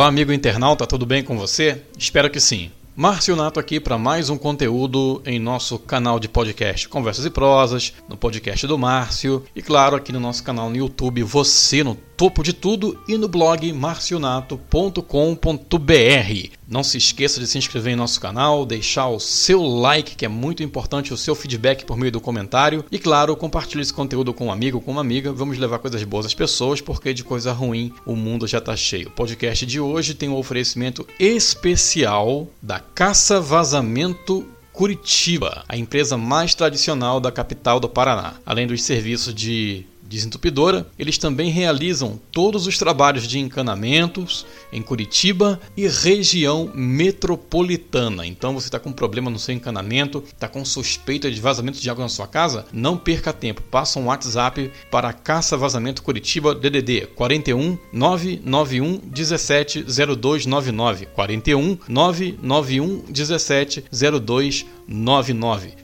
Olá, amigo internauta, tudo bem com você? Espero que sim. Márcio Nato aqui para mais um conteúdo em nosso canal de podcast Conversas e Prosas, no podcast do Márcio e claro aqui no nosso canal no YouTube Você no topo de tudo e no blog marcionato.com.br. Não se esqueça de se inscrever em nosso canal, deixar o seu like, que é muito importante, o seu feedback por meio do comentário. E claro, compartilhe esse conteúdo com um amigo, com uma amiga. Vamos levar coisas boas às pessoas, porque de coisa ruim o mundo já está cheio. O podcast de hoje tem um oferecimento especial da Caça Vazamento Curitiba, a empresa mais tradicional da capital do Paraná. Além dos serviços de desentupidora, eles também realizam todos os trabalhos de encanamentos em Curitiba e região metropolitana. Então você está com problema no seu encanamento, está com suspeita de vazamento de água na sua casa? Não perca tempo, passa um WhatsApp para Caça Vazamento Curitiba DDD 41 991 17 0299 41 991 17 0299.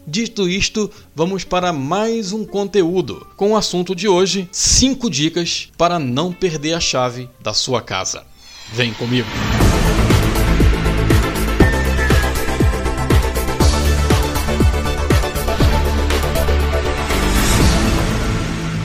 Dito isto, vamos para mais um conteúdo com o assunto de hoje 5 dicas para não perder a chave da sua casa. Vem comigo!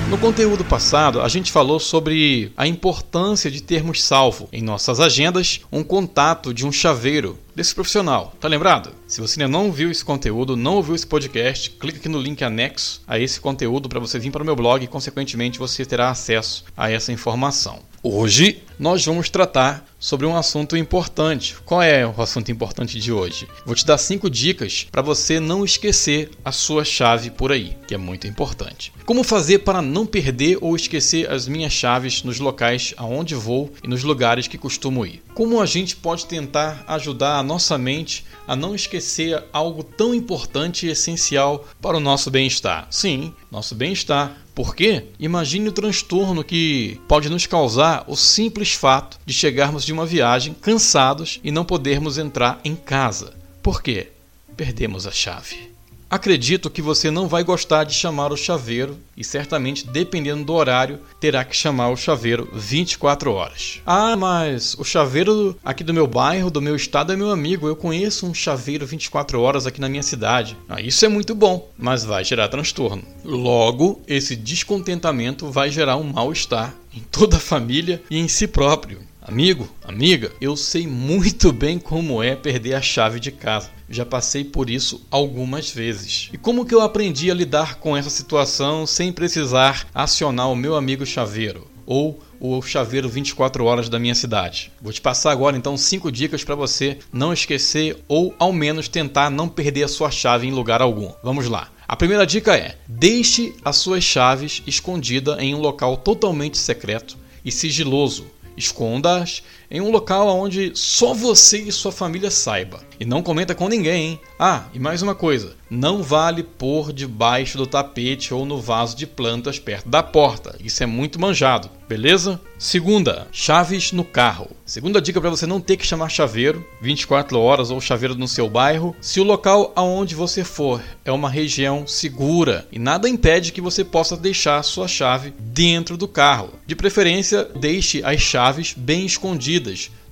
No conteúdo passado, a gente falou sobre a importância de termos salvo em nossas agendas um contato de um chaveiro desse profissional. Tá lembrado? Se você ainda não viu esse conteúdo, não ouviu esse podcast, clica aqui no link anexo a esse conteúdo para você vir para o meu blog e, consequentemente, você terá acesso a essa informação. Hoje nós vamos tratar sobre um assunto importante. Qual é o assunto importante de hoje? Vou te dar cinco dicas para você não esquecer a sua chave por aí, que é muito importante. Como fazer para não perder ou esquecer as minhas chaves nos locais aonde vou e nos lugares que costumo ir? Como a gente pode tentar ajudar a nossa mente a não esquecer algo tão importante e essencial para o nosso bem-estar? Sim, nosso bem-estar por quê? Imagine o transtorno que pode nos causar o simples fato de chegarmos de uma viagem cansados e não podermos entrar em casa. Por quê? Perdemos a chave. Acredito que você não vai gostar de chamar o chaveiro e certamente, dependendo do horário, terá que chamar o chaveiro 24 horas. Ah, mas o chaveiro aqui do meu bairro, do meu estado, é meu amigo. Eu conheço um chaveiro 24 horas aqui na minha cidade. Ah, isso é muito bom, mas vai gerar transtorno. Logo, esse descontentamento vai gerar um mal-estar em toda a família e em si próprio. Amigo, amiga, eu sei muito bem como é perder a chave de casa. Já passei por isso algumas vezes. E como que eu aprendi a lidar com essa situação sem precisar acionar o meu amigo chaveiro ou o chaveiro 24 horas da minha cidade? Vou te passar agora então cinco dicas para você não esquecer ou ao menos tentar não perder a sua chave em lugar algum. Vamos lá. A primeira dica é: deixe as suas chaves escondidas em um local totalmente secreto e sigiloso Esconda-as em um local onde só você e sua família saiba. E não comenta com ninguém, hein? Ah, e mais uma coisa: não vale pôr debaixo do tapete ou no vaso de plantas perto da porta. Isso é muito manjado, beleza? Segunda, chaves no carro. Segunda dica para você não ter que chamar chaveiro 24 horas ou chaveiro no seu bairro, se o local aonde você for é uma região segura e nada impede que você possa deixar sua chave dentro do carro. De preferência, deixe as chaves bem escondidas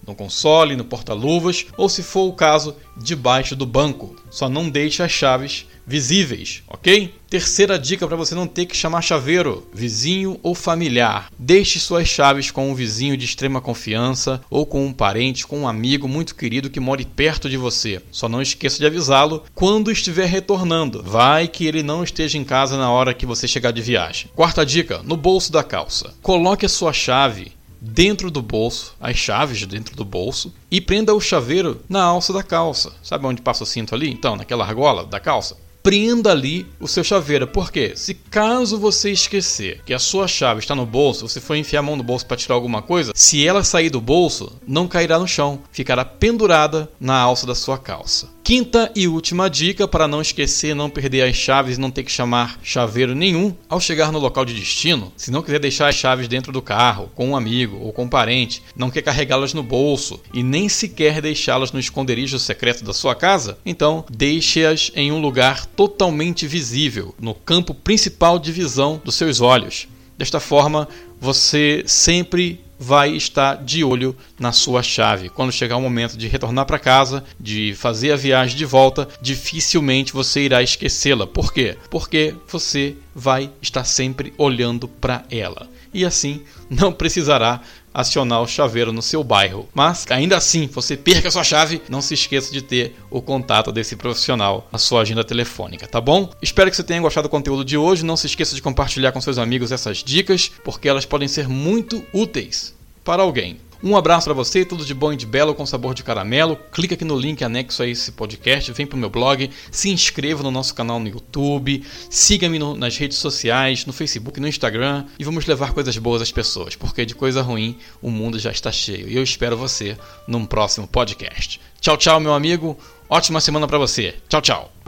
no console, no porta-luvas ou, se for o caso, debaixo do banco. Só não deixe as chaves visíveis, ok? Terceira dica para você não ter que chamar chaveiro, vizinho ou familiar. Deixe suas chaves com um vizinho de extrema confiança ou com um parente, com um amigo muito querido que more perto de você. Só não esqueça de avisá-lo quando estiver retornando. Vai que ele não esteja em casa na hora que você chegar de viagem. Quarta dica: no bolso da calça. Coloque a sua chave dentro do bolso, as chaves dentro do bolso e prenda o chaveiro na alça da calça. Sabe onde passa o cinto ali? Então, naquela argola da calça prenda ali o seu chaveiro. Porque se caso você esquecer que a sua chave está no bolso, você for enfiar a mão no bolso para tirar alguma coisa, se ela sair do bolso, não cairá no chão, ficará pendurada na alça da sua calça. Quinta e última dica para não esquecer, não perder as chaves e não ter que chamar chaveiro nenhum ao chegar no local de destino. Se não quiser deixar as chaves dentro do carro, com um amigo ou com um parente, não quer carregá-las no bolso e nem sequer deixá-las no esconderijo secreto da sua casa, então deixe-as em um lugar totalmente visível, no campo principal de visão dos seus olhos. Desta forma, você sempre vai estar de olho na sua chave. Quando chegar o momento de retornar para casa, de fazer a viagem de volta, dificilmente você irá esquecê-la. Por quê? Porque você vai estar sempre olhando para ela. E assim não precisará acionar o chaveiro no seu bairro. Mas ainda assim, você perca sua chave, não se esqueça de ter o contato desse profissional na sua agenda telefônica, tá bom? Espero que você tenha gostado do conteúdo de hoje. Não se esqueça de compartilhar com seus amigos essas dicas, porque elas podem ser muito úteis para alguém. Um abraço para você, tudo de bom e de belo com sabor de caramelo. Clica aqui no link anexo a esse podcast, vem pro meu blog, se inscreva no nosso canal no YouTube, siga-me nas redes sociais, no Facebook, no Instagram e vamos levar coisas boas às pessoas, porque de coisa ruim o mundo já está cheio. E eu espero você num próximo podcast. Tchau, tchau, meu amigo. Ótima semana para você. Tchau, tchau.